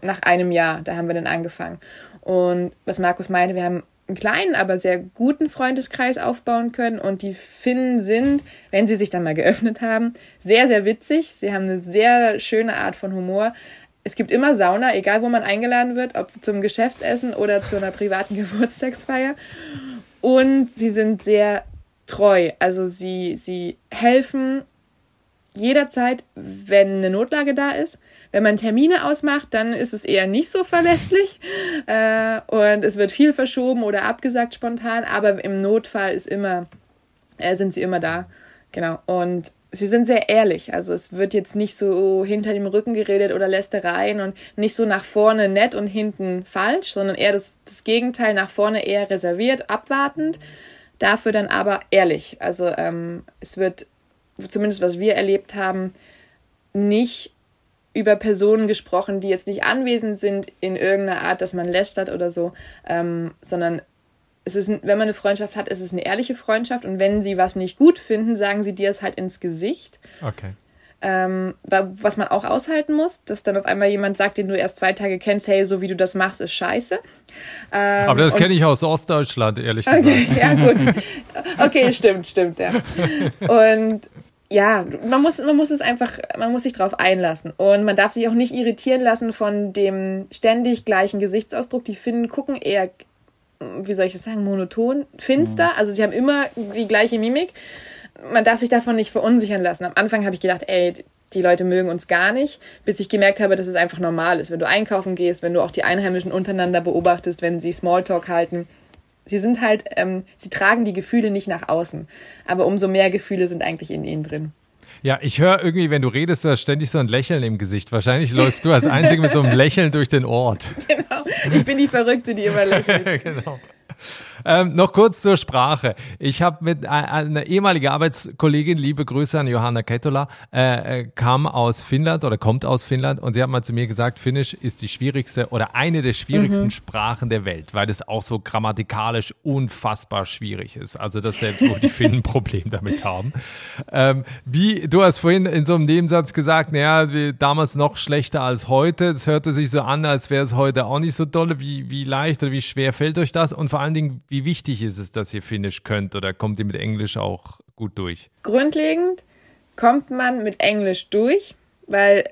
nach einem Jahr, da haben wir dann angefangen. Und was Markus meinte, wir haben einen kleinen, aber sehr guten Freundeskreis aufbauen können. Und die Finnen sind, wenn sie sich dann mal geöffnet haben, sehr, sehr witzig. Sie haben eine sehr schöne Art von Humor. Es gibt immer Sauna, egal wo man eingeladen wird, ob zum Geschäftsessen oder zu einer privaten Geburtstagsfeier. Und sie sind sehr treu. Also sie, sie helfen jederzeit, wenn eine Notlage da ist. Wenn man Termine ausmacht, dann ist es eher nicht so verlässlich äh, und es wird viel verschoben oder abgesagt spontan, aber im Notfall ist immer, äh, sind sie immer da. Genau. Und sie sind sehr ehrlich. Also es wird jetzt nicht so hinter dem Rücken geredet oder Lästereien und nicht so nach vorne nett und hinten falsch, sondern eher das, das Gegenteil, nach vorne eher reserviert, abwartend dafür dann aber ehrlich. Also ähm, es wird, zumindest was wir erlebt haben, nicht über Personen gesprochen, die jetzt nicht anwesend sind in irgendeiner Art, dass man lästert oder so, ähm, sondern es ist, wenn man eine Freundschaft hat, ist es eine ehrliche Freundschaft und wenn sie was nicht gut finden, sagen sie dir es halt ins Gesicht. Okay. Ähm, was man auch aushalten muss, dass dann auf einmal jemand sagt, den du erst zwei Tage kennst, hey, so wie du das machst, ist scheiße. Ähm, Aber das kenne ich aus Ostdeutschland, ehrlich gesagt. Okay, ja, gut. Okay, stimmt, stimmt, ja. Und ja, man muss, man muss es einfach, man muss sich darauf einlassen. Und man darf sich auch nicht irritieren lassen von dem ständig gleichen Gesichtsausdruck. Die Finnen gucken eher, wie soll ich das sagen, monoton, finster. Mhm. Also sie haben immer die gleiche Mimik man darf sich davon nicht verunsichern lassen. Am Anfang habe ich gedacht, ey, die Leute mögen uns gar nicht, bis ich gemerkt habe, dass es einfach normal ist. Wenn du einkaufen gehst, wenn du auch die Einheimischen untereinander beobachtest, wenn sie Smalltalk halten. Sie sind halt, ähm, sie tragen die Gefühle nicht nach außen. Aber umso mehr Gefühle sind eigentlich in ihnen drin. Ja, ich höre irgendwie, wenn du redest, du hast ständig so ein Lächeln im Gesicht. Wahrscheinlich läufst du als Einzige mit so einem Lächeln durch den Ort. Genau. Ich bin die Verrückte, die immer lächelt. genau. Ähm, noch kurz zur Sprache. Ich habe mit einer ehemaligen Arbeitskollegin, liebe Grüße an Johanna Ketola, äh, äh, kam aus Finnland oder kommt aus Finnland und sie hat mal zu mir gesagt, Finnisch ist die schwierigste oder eine der schwierigsten mhm. Sprachen der Welt, weil es auch so grammatikalisch unfassbar schwierig ist. Also das selbst, wo die Finnen ein Problem damit haben. Ähm, wie, du hast vorhin in so einem Nebensatz gesagt, naja, damals noch schlechter als heute. Es hörte sich so an, als wäre es heute auch nicht so dolle. Wie, wie leicht oder wie schwer fällt euch das? Und vor allen Dingen, wie wichtig ist es, dass ihr Finnisch könnt oder kommt ihr mit Englisch auch gut durch? Grundlegend kommt man mit Englisch durch, weil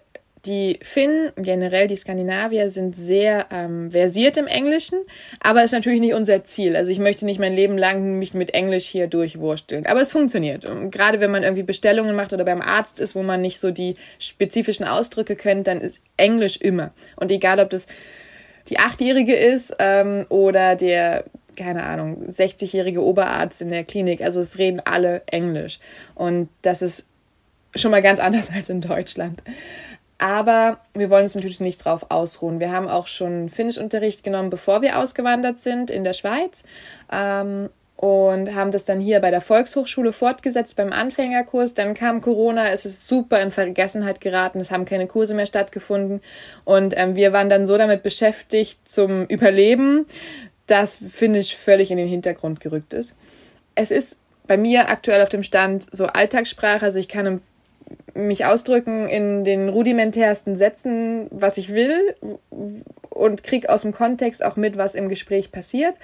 die Finnen, generell die Skandinavier, sind sehr ähm, versiert im Englischen, aber ist natürlich nicht unser Ziel. Also ich möchte nicht mein Leben lang mich mit Englisch hier durchwursteln. Aber es funktioniert. Und gerade wenn man irgendwie Bestellungen macht oder beim Arzt ist, wo man nicht so die spezifischen Ausdrücke kennt, dann ist Englisch immer. Und egal, ob das die Achtjährige ist ähm, oder der keine Ahnung, 60-jährige Oberarzt in der Klinik. Also es reden alle Englisch. Und das ist schon mal ganz anders als in Deutschland. Aber wir wollen uns natürlich nicht drauf ausruhen. Wir haben auch schon Finnischunterricht genommen, bevor wir ausgewandert sind in der Schweiz. Ähm, und haben das dann hier bei der Volkshochschule fortgesetzt beim Anfängerkurs. Dann kam Corona, es ist super in Vergessenheit geraten, es haben keine Kurse mehr stattgefunden und ähm, wir waren dann so damit beschäftigt zum Überleben, das finde ich völlig in den Hintergrund gerückt ist. Es ist bei mir aktuell auf dem Stand so Alltagssprache, also ich kann mich ausdrücken in den rudimentärsten Sätzen, was ich will und kriege aus dem Kontext auch mit, was im Gespräch passiert.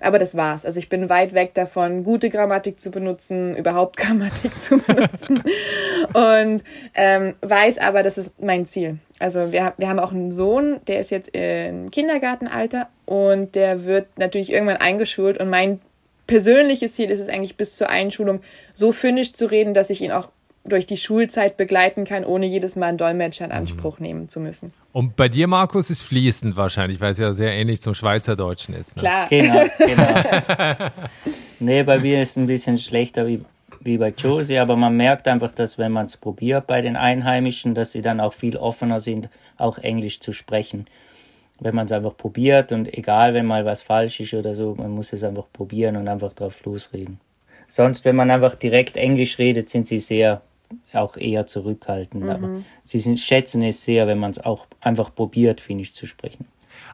Aber das war's. Also ich bin weit weg davon, gute Grammatik zu benutzen, überhaupt Grammatik zu benutzen. und ähm, weiß aber, das ist mein Ziel. Also wir, wir haben auch einen Sohn, der ist jetzt im Kindergartenalter und der wird natürlich irgendwann eingeschult. Und mein persönliches Ziel ist es eigentlich bis zur Einschulung so finnisch zu reden, dass ich ihn auch durch die Schulzeit begleiten kann, ohne jedes Mal einen Dolmetscher in Anspruch mhm. nehmen zu müssen. Und bei dir, Markus, ist fließend wahrscheinlich, weil es ja sehr ähnlich zum Schweizerdeutschen ist. Ne? Klar. Genau, genau. nee, bei mir ist es ein bisschen schlechter wie, wie bei Josie, aber man merkt einfach, dass wenn man es probiert bei den Einheimischen, dass sie dann auch viel offener sind, auch Englisch zu sprechen. Wenn man es einfach probiert und egal, wenn mal was falsch ist oder so, man muss es einfach probieren und einfach drauf losreden. Sonst, wenn man einfach direkt Englisch redet, sind sie sehr auch eher zurückhaltend. Mhm. Aber sie sind, schätzen es sehr, wenn man es auch einfach probiert, Finnisch zu sprechen.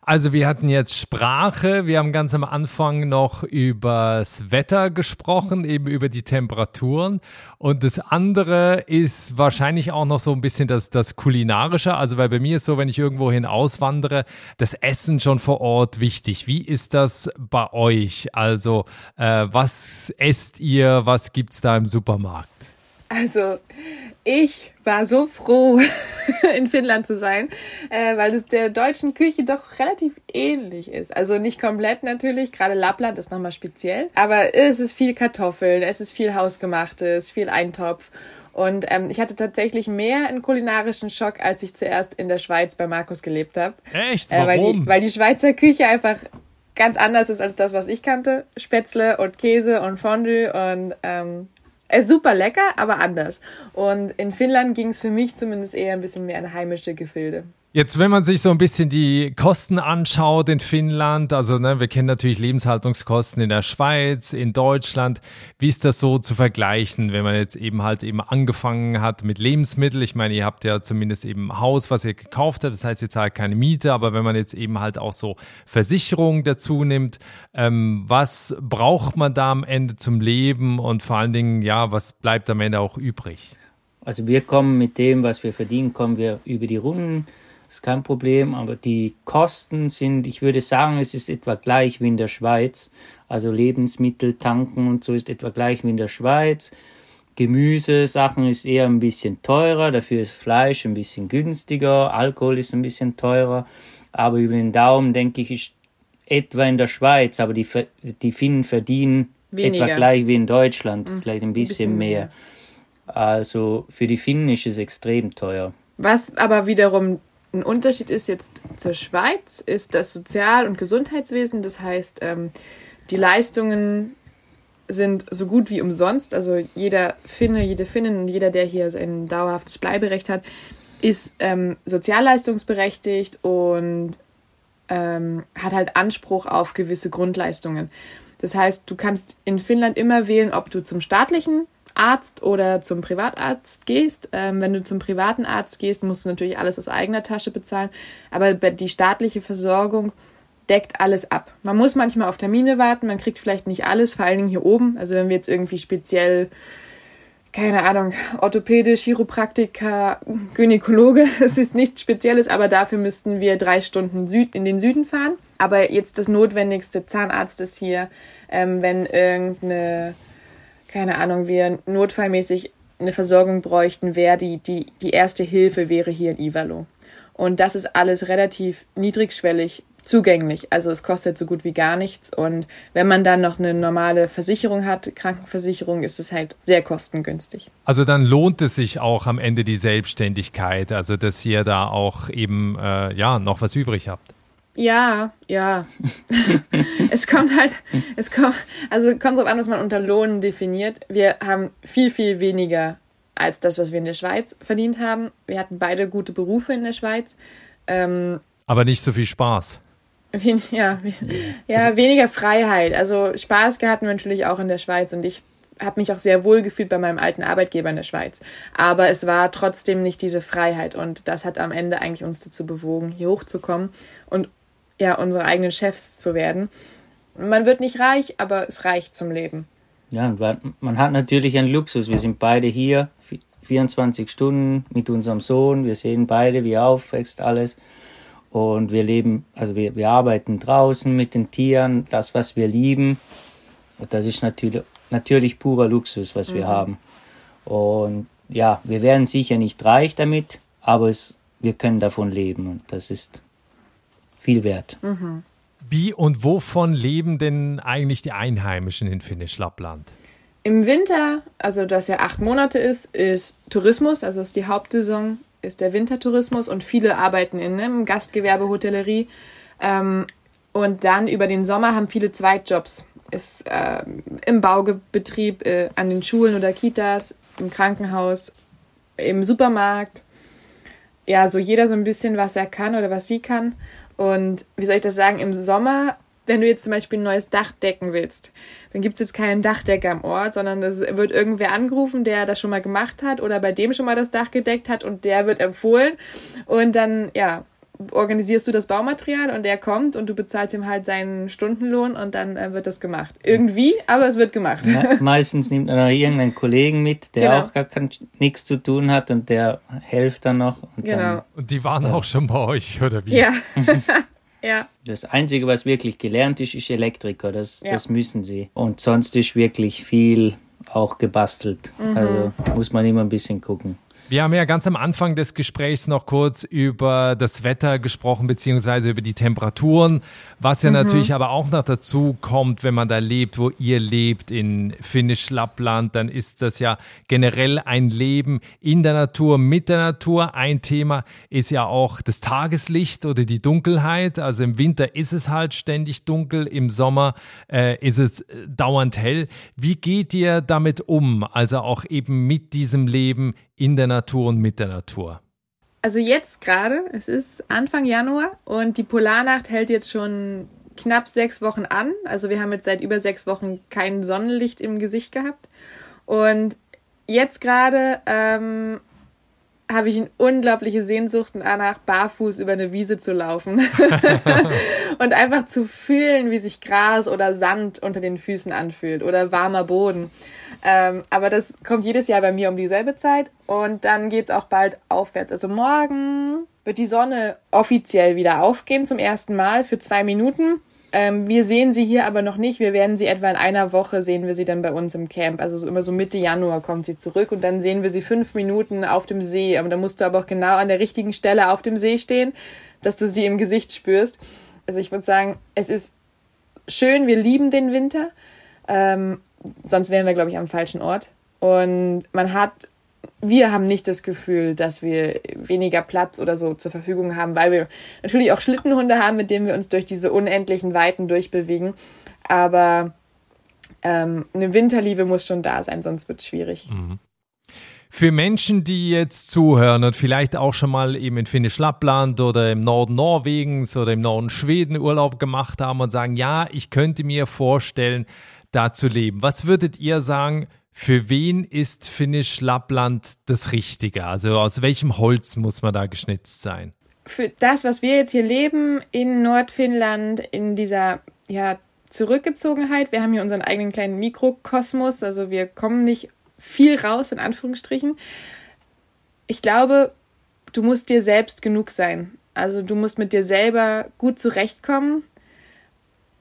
Also wir hatten jetzt Sprache, wir haben ganz am Anfang noch über das Wetter gesprochen, eben über die Temperaturen. Und das andere ist wahrscheinlich auch noch so ein bisschen das, das Kulinarische. Also weil bei mir ist so, wenn ich irgendwohin auswandere, das Essen schon vor Ort wichtig. Wie ist das bei euch? Also äh, was esst ihr, was gibt es da im Supermarkt? Also, ich war so froh, in Finnland zu sein, äh, weil es der deutschen Küche doch relativ ähnlich ist. Also nicht komplett natürlich, gerade Lappland ist nochmal speziell, aber es ist viel Kartoffeln, es ist viel Hausgemachtes, viel Eintopf. Und ähm, ich hatte tatsächlich mehr einen kulinarischen Schock, als ich zuerst in der Schweiz bei Markus gelebt habe. Echt? Warum? Äh, weil, die, weil die Schweizer Küche einfach ganz anders ist als das, was ich kannte. Spätzle und Käse und Fondue und ähm, super lecker, aber anders. Und in Finnland ging es für mich zumindest eher ein bisschen mehr in heimische Gefilde. Jetzt, wenn man sich so ein bisschen die Kosten anschaut in Finnland, also ne, wir kennen natürlich Lebenshaltungskosten in der Schweiz, in Deutschland. Wie ist das so zu vergleichen, wenn man jetzt eben halt eben angefangen hat mit Lebensmitteln? Ich meine, ihr habt ja zumindest eben Haus, was ihr gekauft habt, das heißt, ihr zahlt keine Miete, aber wenn man jetzt eben halt auch so Versicherungen dazu nimmt, ähm, was braucht man da am Ende zum Leben und vor allen Dingen, ja, was bleibt am Ende auch übrig? Also wir kommen mit dem, was wir verdienen, kommen wir über die Runden ist kein Problem, aber die Kosten sind, ich würde sagen, es ist etwa gleich wie in der Schweiz. Also Lebensmittel, Tanken und so ist etwa gleich wie in der Schweiz. Gemüse, Sachen ist eher ein bisschen teurer, dafür ist Fleisch ein bisschen günstiger, Alkohol ist ein bisschen teurer, aber über den Daumen denke ich, ist etwa in der Schweiz, aber die, die Finnen verdienen Weniger. etwa gleich wie in Deutschland, mhm. vielleicht ein bisschen, ein bisschen mehr. mehr. Also für die Finnen ist es extrem teuer. Was aber wiederum ein Unterschied ist jetzt zur Schweiz, ist das Sozial- und Gesundheitswesen. Das heißt, ähm, die Leistungen sind so gut wie umsonst. Also jeder Finne, jede Finnin und jeder, der hier sein dauerhaftes Bleiberecht hat, ist ähm, sozialleistungsberechtigt und ähm, hat halt Anspruch auf gewisse Grundleistungen. Das heißt, du kannst in Finnland immer wählen, ob du zum staatlichen Arzt oder zum Privatarzt gehst. Ähm, wenn du zum privaten Arzt gehst, musst du natürlich alles aus eigener Tasche bezahlen. Aber die staatliche Versorgung deckt alles ab. Man muss manchmal auf Termine warten, man kriegt vielleicht nicht alles, vor allen Dingen hier oben. Also wenn wir jetzt irgendwie speziell, keine Ahnung, Orthopäde, Chiropraktiker, Gynäkologe, es ist nichts Spezielles, aber dafür müssten wir drei Stunden Süd in den Süden fahren. Aber jetzt das Notwendigste, Zahnarzt ist hier, ähm, wenn irgendeine keine Ahnung, wir notfallmäßig eine Versorgung bräuchten, wäre die, die, die erste Hilfe wäre hier in Ivalo. Und das ist alles relativ niedrigschwellig zugänglich. Also es kostet so gut wie gar nichts. Und wenn man dann noch eine normale Versicherung hat, Krankenversicherung, ist es halt sehr kostengünstig. Also dann lohnt es sich auch am Ende die Selbstständigkeit, also dass ihr da auch eben äh, ja noch was übrig habt. Ja, ja. es kommt halt, es kommt, also kommt darauf an, was man unter Lohn definiert. Wir haben viel, viel weniger als das, was wir in der Schweiz verdient haben. Wir hatten beide gute Berufe in der Schweiz. Ähm, Aber nicht so viel Spaß. Wen, ja, ja, weniger Freiheit. Also Spaß hatten wir natürlich auch in der Schweiz und ich habe mich auch sehr wohl gefühlt bei meinem alten Arbeitgeber in der Schweiz. Aber es war trotzdem nicht diese Freiheit und das hat am Ende eigentlich uns dazu bewogen, hier hochzukommen und ja, unsere eigenen Chefs zu werden. Man wird nicht reich, aber es reicht zum Leben. Ja, man hat natürlich einen Luxus. Wir sind beide hier, 24 Stunden mit unserem Sohn. Wir sehen beide, wie er aufwächst, alles. Und wir leben, also wir, wir arbeiten draußen mit den Tieren, das, was wir lieben. Und das ist natürlich, natürlich purer Luxus, was wir mhm. haben. Und ja, wir werden sicher nicht reich damit, aber es, wir können davon leben und das ist viel wert. Mhm. Wie und wovon leben denn eigentlich die Einheimischen in Finnisch-Lappland? Im Winter, also das ja acht Monate ist, ist Tourismus, also ist die Hauptsaison ist der Wintertourismus und viele arbeiten in einem Gastgewerbe, Hotellerie. Ähm, und dann über den Sommer haben viele Zweitjobs. Ist äh, im Baubetrieb, äh, an den Schulen oder Kitas, im Krankenhaus, im Supermarkt. Ja, so jeder so ein bisschen, was er kann oder was sie kann. Und wie soll ich das sagen, im Sommer, wenn du jetzt zum Beispiel ein neues Dach decken willst, dann gibt es jetzt keinen Dachdecker am Ort, sondern es wird irgendwer angerufen, der das schon mal gemacht hat oder bei dem schon mal das Dach gedeckt hat und der wird empfohlen. Und dann, ja, organisierst du das Baumaterial und der kommt und du bezahlst ihm halt seinen Stundenlohn und dann äh, wird das gemacht. Irgendwie, aber es wird gemacht. Ja, meistens nimmt er noch irgendeinen Kollegen mit, der genau. auch gar nichts zu tun hat und der hilft dann noch. Und genau. Dann, und die waren ja. auch schon bei euch, oder wie? Ja. Ja. Das Einzige, was wirklich gelernt ist, ist Elektriker. Das, ja. das müssen sie. Und sonst ist wirklich viel auch gebastelt. Mhm. Also muss man immer ein bisschen gucken. Wir haben ja ganz am Anfang des Gesprächs noch kurz über das Wetter gesprochen, beziehungsweise über die Temperaturen, was ja mhm. natürlich aber auch noch dazu kommt, wenn man da lebt, wo ihr lebt, in Finnisch-Lappland, dann ist das ja generell ein Leben in der Natur, mit der Natur. Ein Thema ist ja auch das Tageslicht oder die Dunkelheit. Also im Winter ist es halt ständig dunkel, im Sommer äh, ist es äh, dauernd hell. Wie geht ihr damit um? Also auch eben mit diesem Leben in der Natur und mit der Natur? Also jetzt gerade, es ist Anfang Januar und die Polarnacht hält jetzt schon knapp sechs Wochen an. Also wir haben jetzt seit über sechs Wochen kein Sonnenlicht im Gesicht gehabt. Und jetzt gerade ähm, habe ich eine unglaubliche Sehnsucht danach, barfuß über eine Wiese zu laufen und einfach zu fühlen, wie sich Gras oder Sand unter den Füßen anfühlt oder warmer Boden. Ähm, aber das kommt jedes Jahr bei mir um dieselbe Zeit und dann geht es auch bald aufwärts. Also morgen wird die Sonne offiziell wieder aufgehen zum ersten Mal für zwei Minuten. Ähm, wir sehen sie hier aber noch nicht. Wir werden sie etwa in einer Woche sehen wir sie dann bei uns im Camp. Also so immer so Mitte Januar kommt sie zurück und dann sehen wir sie fünf Minuten auf dem See. Aber da musst du aber auch genau an der richtigen Stelle auf dem See stehen, dass du sie im Gesicht spürst. Also ich würde sagen, es ist schön. Wir lieben den Winter. Ähm, sonst wären wir, glaube ich, am falschen Ort. Und man hat, wir haben nicht das Gefühl, dass wir weniger Platz oder so zur Verfügung haben, weil wir natürlich auch Schlittenhunde haben, mit denen wir uns durch diese unendlichen Weiten durchbewegen. Aber ähm, eine Winterliebe muss schon da sein, sonst wird es schwierig. Mhm. Für Menschen, die jetzt zuhören und vielleicht auch schon mal eben in Finnisch Lappland oder im Norden Norwegens oder im Norden Schweden Urlaub gemacht haben und sagen, ja, ich könnte mir vorstellen, da zu leben. Was würdet ihr sagen, für wen ist Finnisch Lappland das Richtige? Also aus welchem Holz muss man da geschnitzt sein? Für das, was wir jetzt hier leben in Nordfinnland, in dieser ja, Zurückgezogenheit, wir haben hier unseren eigenen kleinen Mikrokosmos, also wir kommen nicht viel raus, in Anführungsstrichen. Ich glaube, du musst dir selbst genug sein. Also du musst mit dir selber gut zurechtkommen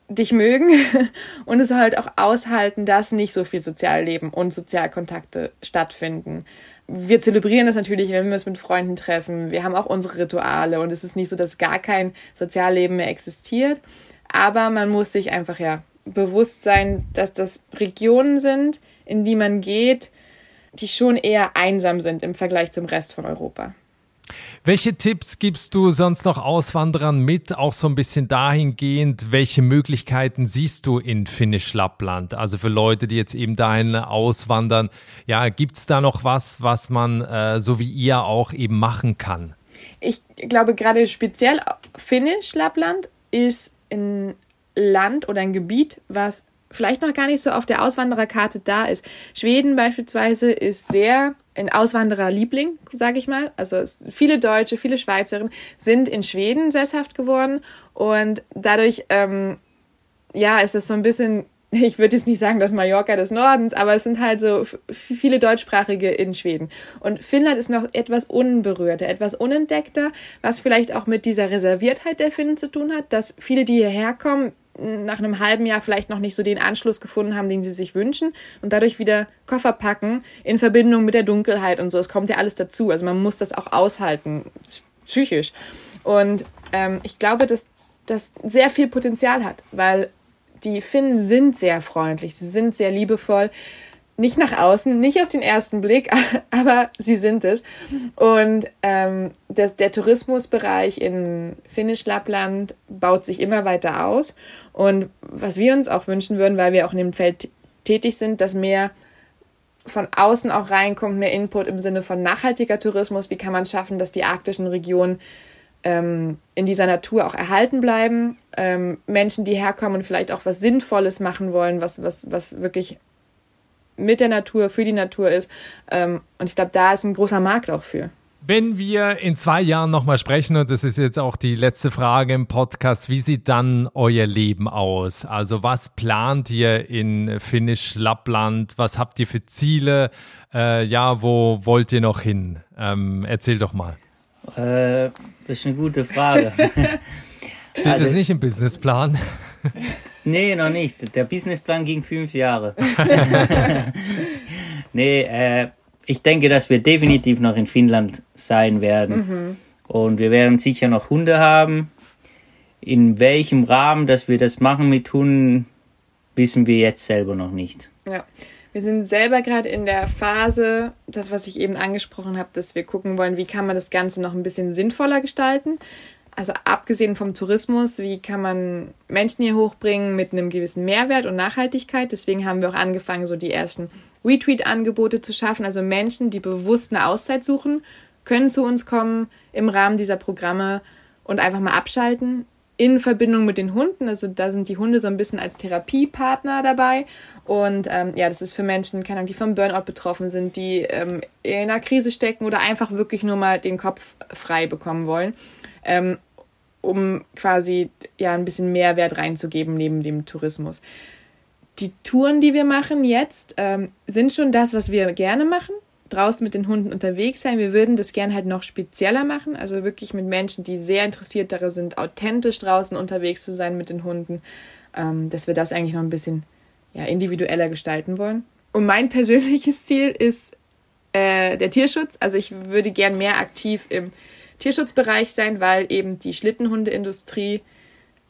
dich mögen und es halt auch aushalten, dass nicht so viel Sozialleben und Sozialkontakte stattfinden. Wir zelebrieren das natürlich, wenn wir uns mit Freunden treffen. Wir haben auch unsere Rituale und es ist nicht so, dass gar kein Sozialleben mehr existiert. Aber man muss sich einfach ja bewusst sein, dass das Regionen sind, in die man geht, die schon eher einsam sind im Vergleich zum Rest von Europa. Welche Tipps gibst du sonst noch Auswanderern mit, auch so ein bisschen dahingehend, welche Möglichkeiten siehst du in Finnisch-Lappland? Also für Leute, die jetzt eben dahin auswandern, ja, gibt es da noch was, was man äh, so wie ihr auch eben machen kann? Ich glaube, gerade speziell Finnisch-Lappland ist ein Land oder ein Gebiet, was vielleicht noch gar nicht so auf der Auswandererkarte da ist. Schweden beispielsweise ist sehr ein Auswandererliebling, sage ich mal. Also viele Deutsche, viele Schweizerinnen sind in Schweden sesshaft geworden und dadurch ähm, ja, ist das so ein bisschen ich würde jetzt nicht sagen, das Mallorca des Nordens, aber es sind halt so viele Deutschsprachige in Schweden. Und Finnland ist noch etwas unberührter, etwas unentdeckter, was vielleicht auch mit dieser Reserviertheit der Finnen zu tun hat, dass viele, die hierher kommen, nach einem halben Jahr vielleicht noch nicht so den Anschluss gefunden haben, den sie sich wünschen und dadurch wieder Koffer packen in Verbindung mit der Dunkelheit und so. Es kommt ja alles dazu. Also man muss das auch aushalten, psychisch. Und ähm, ich glaube, dass das sehr viel Potenzial hat, weil die Finnen sind sehr freundlich, sie sind sehr liebevoll. Nicht nach außen, nicht auf den ersten Blick, aber sie sind es. Und ähm, das, der Tourismusbereich in Finnisch-Lappland baut sich immer weiter aus. Und was wir uns auch wünschen würden, weil wir auch in dem Feld tätig sind, dass mehr von außen auch reinkommt, mehr Input im Sinne von nachhaltiger Tourismus. Wie kann man schaffen, dass die arktischen Regionen ähm, in dieser Natur auch erhalten bleiben. Ähm, Menschen, die herkommen und vielleicht auch was Sinnvolles machen wollen, was, was, was wirklich mit der Natur, für die Natur ist. Ähm, und ich glaube, da ist ein großer Markt auch für. Wenn wir in zwei Jahren nochmal sprechen, und das ist jetzt auch die letzte Frage im Podcast, wie sieht dann euer Leben aus? Also was plant ihr in Finnisch Lappland? Was habt ihr für Ziele? Äh, ja, wo wollt ihr noch hin? Ähm, erzähl doch mal. Äh, das ist eine gute Frage. Steht also, das nicht im Businessplan? nee, noch nicht. Der Businessplan ging fünf Jahre. nee, äh, ich denke, dass wir definitiv noch in Finnland sein werden. Mhm. Und wir werden sicher noch Hunde haben. In welchem Rahmen, dass wir das machen mit Hunden, wissen wir jetzt selber noch nicht. Ja. Wir sind selber gerade in der Phase, das, was ich eben angesprochen habe, dass wir gucken wollen, wie kann man das Ganze noch ein bisschen sinnvoller gestalten. Also abgesehen vom Tourismus, wie kann man Menschen hier hochbringen mit einem gewissen Mehrwert und Nachhaltigkeit. Deswegen haben wir auch angefangen, so die ersten Retweet-Angebote zu schaffen. Also Menschen, die bewusst eine Auszeit suchen, können zu uns kommen im Rahmen dieser Programme und einfach mal abschalten in Verbindung mit den Hunden. Also da sind die Hunde so ein bisschen als Therapiepartner dabei und ähm, ja, das ist für Menschen, keine Ahnung, die vom Burnout betroffen sind, die ähm, in einer Krise stecken oder einfach wirklich nur mal den Kopf frei bekommen wollen, ähm, um quasi ja ein bisschen Mehrwert reinzugeben neben dem Tourismus. Die Touren, die wir machen jetzt, ähm, sind schon das, was wir gerne machen. Draußen mit den Hunden unterwegs sein. Wir würden das gerne halt noch spezieller machen. Also wirklich mit Menschen, die sehr interessiert daran sind, authentisch draußen unterwegs zu sein mit den Hunden. Ähm, dass wir das eigentlich noch ein bisschen ja, individueller gestalten wollen. Und mein persönliches Ziel ist äh, der Tierschutz. Also ich würde gern mehr aktiv im Tierschutzbereich sein, weil eben die Schlittenhundeindustrie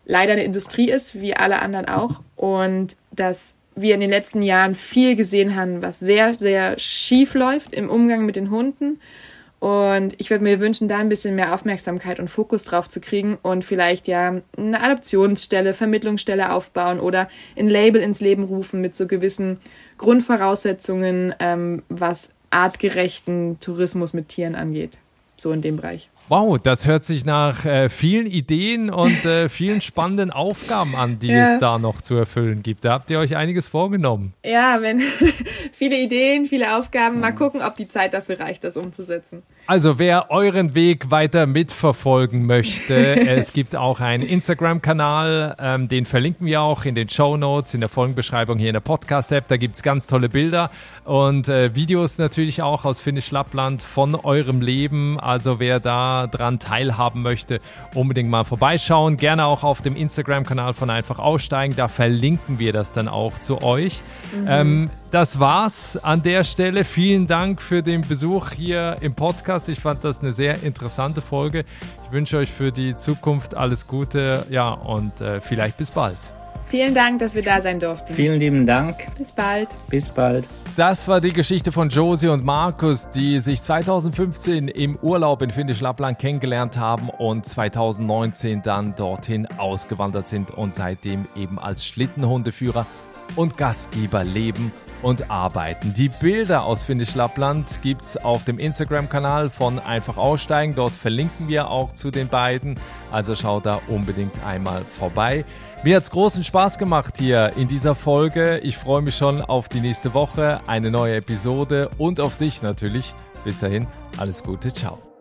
leider eine Industrie ist, wie alle anderen auch. Und dass wir in den letzten Jahren viel gesehen haben, was sehr, sehr schief läuft im Umgang mit den Hunden und ich würde mir wünschen, da ein bisschen mehr Aufmerksamkeit und Fokus drauf zu kriegen und vielleicht ja eine Adoptionsstelle, Vermittlungsstelle aufbauen oder ein Label ins Leben rufen mit so gewissen Grundvoraussetzungen, ähm, was artgerechten Tourismus mit Tieren angeht. So in dem Bereich. Wow, das hört sich nach äh, vielen Ideen und äh, vielen spannenden Aufgaben an, die ja. es da noch zu erfüllen gibt. Da habt ihr euch einiges vorgenommen. Ja, wenn viele Ideen, viele Aufgaben. Mal gucken, ob die Zeit dafür reicht, das umzusetzen. Also wer euren Weg weiter mitverfolgen möchte, es gibt auch einen Instagram-Kanal, ähm, den verlinken wir auch in den Show Notes, in der Folgenbeschreibung hier in der Podcast-App. Da gibt es ganz tolle Bilder und äh, Videos natürlich auch aus Finnisch Lappland von eurem Leben. Also wer da dran teilhaben möchte, unbedingt mal vorbeischauen. Gerne auch auf dem Instagram-Kanal von Einfach Aussteigen. Da verlinken wir das dann auch zu euch. Mhm. Ähm, das war's an der Stelle. Vielen Dank für den Besuch hier im Podcast. Ich fand das eine sehr interessante Folge. Ich wünsche euch für die Zukunft alles Gute. Ja, und äh, vielleicht bis bald. Vielen Dank, dass wir da sein durften. Vielen lieben Dank. Bis bald. Bis bald. Das war die Geschichte von Josie und Markus, die sich 2015 im Urlaub in Finnisch Lappland kennengelernt haben und 2019 dann dorthin ausgewandert sind und seitdem eben als Schlittenhundeführer und Gastgeber leben und arbeiten. Die Bilder aus Finnisch Lappland gibt es auf dem Instagram-Kanal von Einfach Aussteigen. Dort verlinken wir auch zu den beiden. Also schau da unbedingt einmal vorbei. Mir hat es großen Spaß gemacht hier in dieser Folge. Ich freue mich schon auf die nächste Woche, eine neue Episode und auf dich natürlich. Bis dahin, alles Gute, ciao.